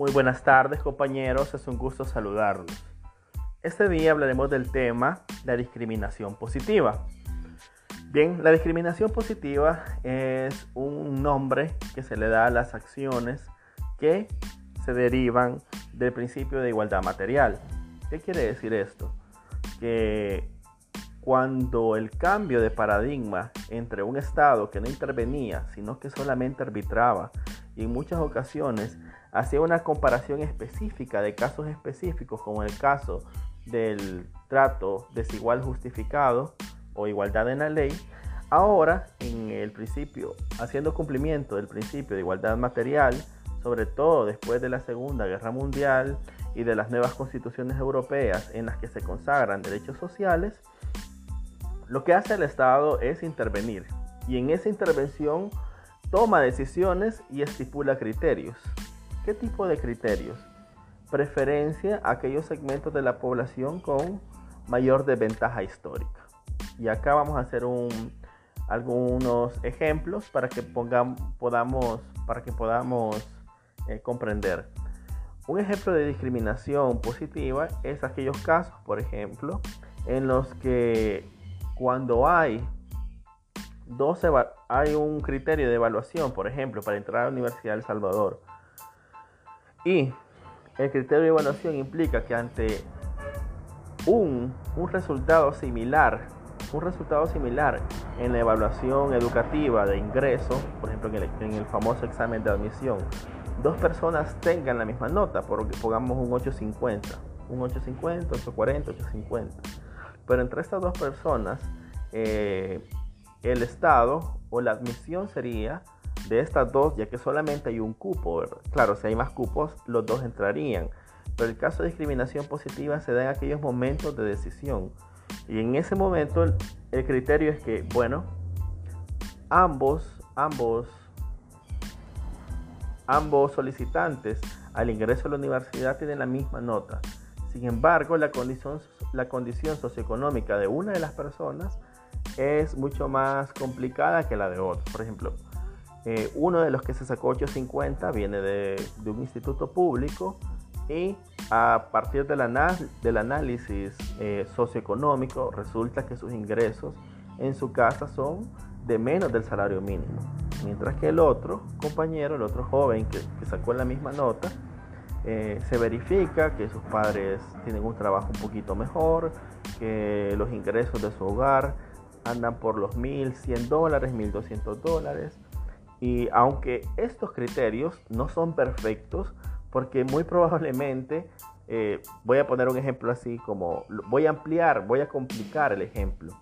Muy buenas tardes compañeros, es un gusto saludarlos. Este día hablaremos del tema la discriminación positiva. Bien, la discriminación positiva es un nombre que se le da a las acciones que se derivan del principio de igualdad material. ¿Qué quiere decir esto? Que cuando el cambio de paradigma entre un Estado que no intervenía, sino que solamente arbitraba, y en muchas ocasiones hacía una comparación específica de casos específicos, como el caso del trato desigual justificado o igualdad en la ley, ahora en el principio, haciendo cumplimiento del principio de igualdad material, sobre todo después de la Segunda Guerra Mundial y de las nuevas constituciones europeas en las que se consagran derechos sociales, lo que hace el Estado es intervenir y en esa intervención toma decisiones y estipula criterios. ¿Qué tipo de criterios? Preferencia a aquellos segmentos de la población con mayor desventaja histórica. Y acá vamos a hacer algunos ejemplos para que podamos, para que podamos eh, comprender. Un ejemplo de discriminación positiva es aquellos casos, por ejemplo, en los que cuando hay dos hay un criterio de evaluación, por ejemplo, para entrar a la Universidad de El Salvador, y el criterio de evaluación implica que ante un, resultado similar, un resultado similar en la evaluación educativa de ingreso, por ejemplo en el, en el famoso examen de admisión, dos personas tengan la misma nota, porque pongamos un 850, un 850, 840, 850 pero entre estas dos personas, eh, el Estado o la admisión sería de estas dos, ya que solamente hay un cupo. Claro, si hay más cupos, los dos entrarían. Pero el caso de discriminación positiva se da en aquellos momentos de decisión. Y en ese momento el, el criterio es que, bueno, ambos, ambos, ambos solicitantes al ingreso a la universidad tienen la misma nota. Sin embargo, la condición, la condición socioeconómica de una de las personas es mucho más complicada que la de otra. Por ejemplo, eh, uno de los que se sacó 850 viene de, un instituto público y a partir del, análisis eh, socioeconómico resulta que sus ingresos en su casa son de menos del salario mínimo. Mientras que el otro compañero, el otro joven que, que sacó la misma nota, eh, se verifica que sus padres tienen un trabajo un poquito mejor, que los ingresos de su hogar andan por los 1.100 dólares, 1.200 dólares. Y aunque estos criterios no son perfectos, porque muy probablemente, eh, voy a poner un ejemplo así como, voy a ampliar, voy a complicar el ejemplo.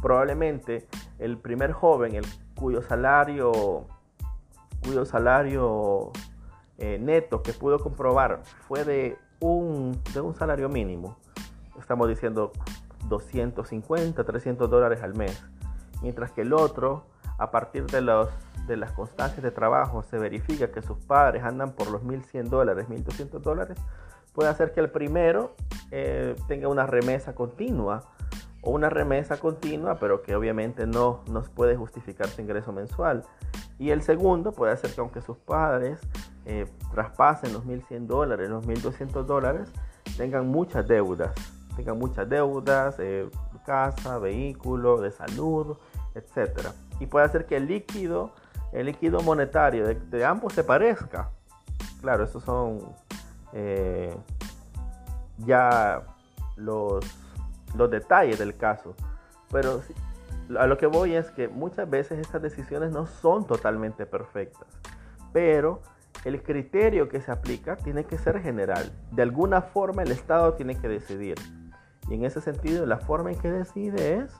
Probablemente el primer joven, el cuyo salario, cuyo salario eh, neto que pudo comprobar fue de un, de un salario mínimo, estamos diciendo 250, 300 dólares al mes, mientras que el otro, a partir de, los, de las constancias de trabajo, se verifica que sus padres andan por los 1.100 dólares, 1.200 dólares, puede hacer que el primero eh, tenga una remesa continua o una remesa continua, pero que obviamente no nos puede justificar su ingreso mensual. Y el segundo puede hacer que aunque sus padres eh, traspasen los 1.100 dólares, los 1.200 dólares, tengan muchas deudas, tengan muchas deudas, eh, casa, vehículo, de salud, etc. Y puede hacer que el líquido, el líquido monetario de, ambos se parezca. Claro, esos son eh, ya los, los detalles del caso. Pero a lo que voy es que muchas veces estas decisiones no son totalmente perfectas. Pero el criterio que se aplica tiene que ser general. De alguna forma el Estado tiene que decidir. Y en ese sentido, la forma en que decide es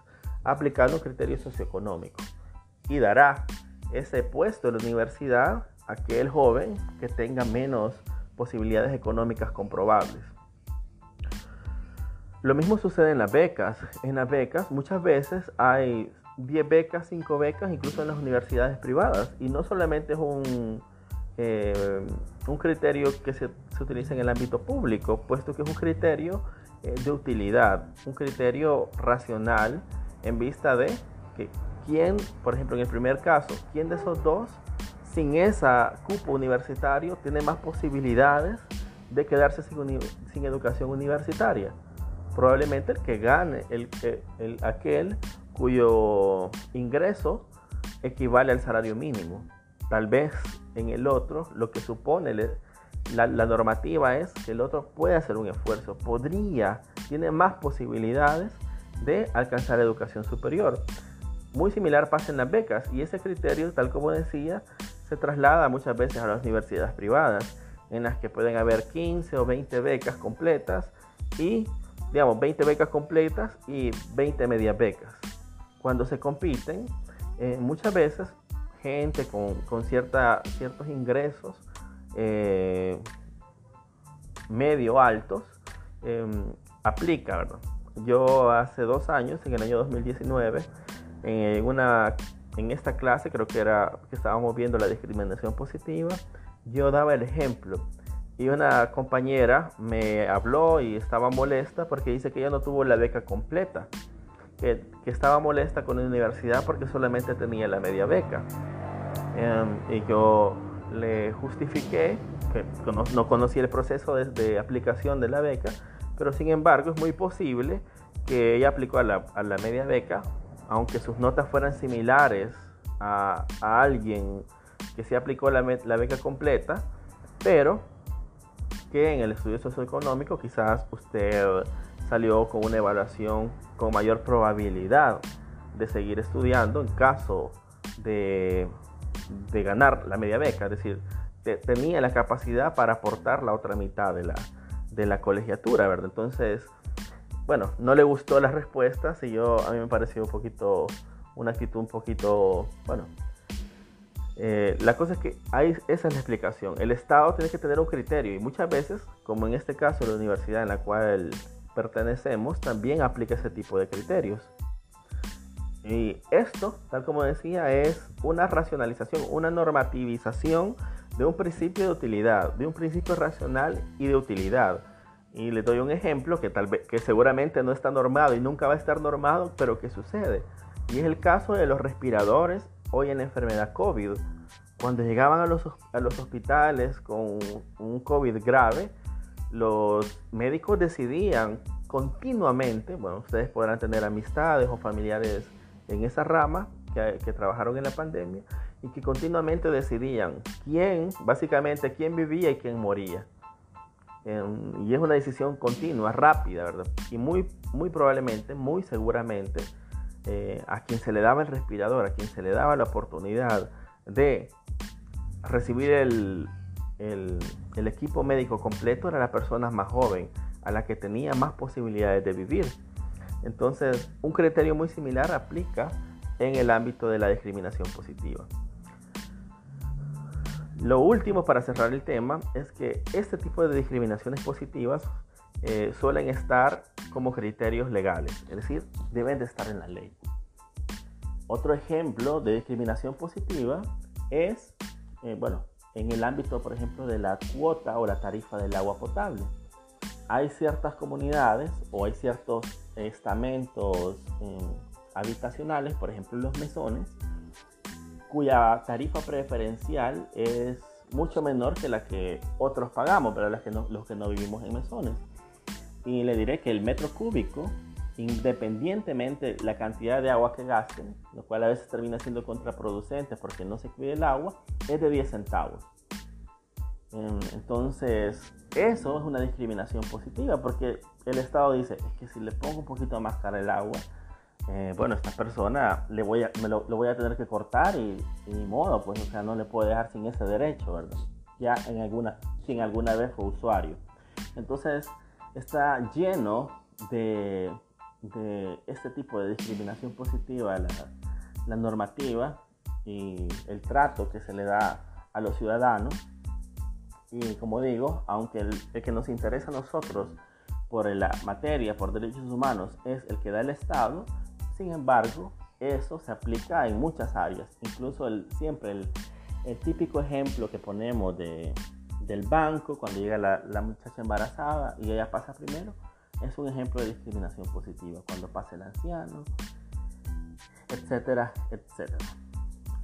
aplicando criterios socioeconómicos. Y dará ese puesto en la universidad a aquel joven que tenga menos posibilidades económicas comprobables. Lo mismo sucede en las becas. En las becas muchas veces hay 10 becas, 5 becas, incluso en las universidades privadas. Y no solamente es un, eh, un criterio que se, utiliza en el ámbito público, puesto que es un criterio eh, de utilidad, un criterio racional en vista de que quién, por ejemplo, en el primer caso, quién de esos dos sin esa cupo universitario tiene más posibilidades de quedarse sin, educación universitaria. Probablemente el que gane, el, aquel cuyo ingreso equivale al salario mínimo. Tal vez en el otro lo que supone la, la, normativa es que el otro puede hacer un esfuerzo, podría, tiene más posibilidades de alcanzar educación superior. Muy similar pasa en las becas y ese criterio, tal como decía, se traslada muchas veces a las universidades privadas, en las que pueden haber 15 o 20 becas completas y, digamos, 20 becas completas y 20 medias becas. Cuando se compiten, eh, muchas veces gente con, cierta, ciertos ingresos eh, medio altos em, aplica, ¿verdad? Yo hace dos años, en el año 2019, en, una, en esta clase, creo que era que estábamos viendo la discriminación positiva, yo daba el ejemplo y una compañera me habló y estaba molesta porque dice que ella no tuvo la beca completa, que, que estaba molesta con la universidad porque solamente tenía la media beca. Em, y yo le justifiqué que no, no conocía el proceso de, de aplicación de la beca pero sin embargo es muy posible que ella aplicó a la, a la media beca, aunque sus notas fueran similares a, alguien que se aplicó la, beca completa, pero que en el estudio socioeconómico quizás usted salió con una evaluación con mayor probabilidad de seguir estudiando en caso de, de ganar la media beca, es decir, tenía la capacidad para aportar la otra mitad de la, de la colegiatura, ¿verdad? Entonces, bueno, no le gustó las respuestas y yo a mí me pareció un poquito, una actitud un poquito, bueno, eh, la cosa es que hay, esa es la explicación. El Estado tiene que tener un criterio y muchas veces, como en este caso la universidad en la cual pertenecemos, también aplica ese tipo de criterios. Y esto, tal como decía, es una racionalización, una normativización de un principio de utilidad, de un principio racional y de utilidad. Y le doy un ejemplo que tal vez que seguramente no está normado y nunca va a estar normado, pero que sucede. Y es el caso de los respiradores hoy en la enfermedad COVID. Cuando llegaban a los, a los hospitales con un COVID grave, los médicos decidían continuamente, bueno, ustedes podrán tener amistades o familiares en esa rama que, que trabajaron en la pandemia, y que continuamente decidían quién, básicamente, quién vivía y quién moría. Y es una decisión continua, rápida, ¿verdad? Y muy, muy probablemente, muy seguramente, eh, a quien se le daba el respirador, a quien se le daba la oportunidad de recibir el equipo médico completo era la persona más joven, a la que tenía más posibilidades de vivir. Entonces, un criterio muy similar aplica en el ámbito de la discriminación positiva. Lo último para cerrar el tema es que este tipo de discriminaciones positivas eh, suelen estar como criterios legales, es decir, deben de estar en la ley. Otro ejemplo de discriminación positiva es, eh, bueno, en el ámbito, por ejemplo, de la cuota o la tarifa del agua potable. Hay ciertas comunidades o hay ciertos estamentos eh, habitacionales, por ejemplo, los mesones, cuya tarifa preferencial es mucho menor que la que otros pagamos, pero las que los que no vivimos en mesones. Y le diré que el metro cúbico, independientemente la cantidad de agua que gasten, lo cual a veces termina siendo contraproducente porque no se cuide el agua, es de 10 centavos. Em, entonces, eso es una discriminación positiva porque el Estado dice, es que si le pongo un poquito más cara el agua, eh, bueno, esta persona le voy a, me lo, voy a tener que cortar y, ni modo, pues, o sea, no le puedo dejar sin ese derecho, ¿verdad? Ya en alguna, sin alguna vez fue usuario. Entonces, está lleno de, de este tipo de discriminación positiva, la, la normativa y el trato que se le da a los ciudadanos. Y como digo, aunque el, el, que nos interesa a nosotros por la materia, por derechos humanos, es el que da el Estado, sin embargo, eso se aplica en muchas áreas, incluso el, siempre el, típico ejemplo que ponemos de, del banco cuando llega la, muchacha embarazada y ella pasa primero, es un ejemplo de discriminación positiva, cuando pasa el anciano, etcétera, etcétera.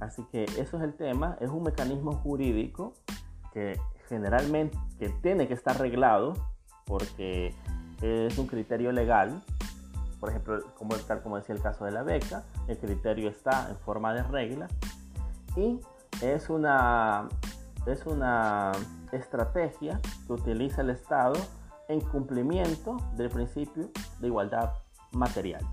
Así que eso es el tema, es un mecanismo jurídico que generalmente que tiene que estar arreglado porque es un criterio legal. Por ejemplo, como, tal como decía el caso de la beca, el criterio está en forma de regla y es una, es una estrategia que utiliza el Estado en cumplimiento del principio de igualdad material.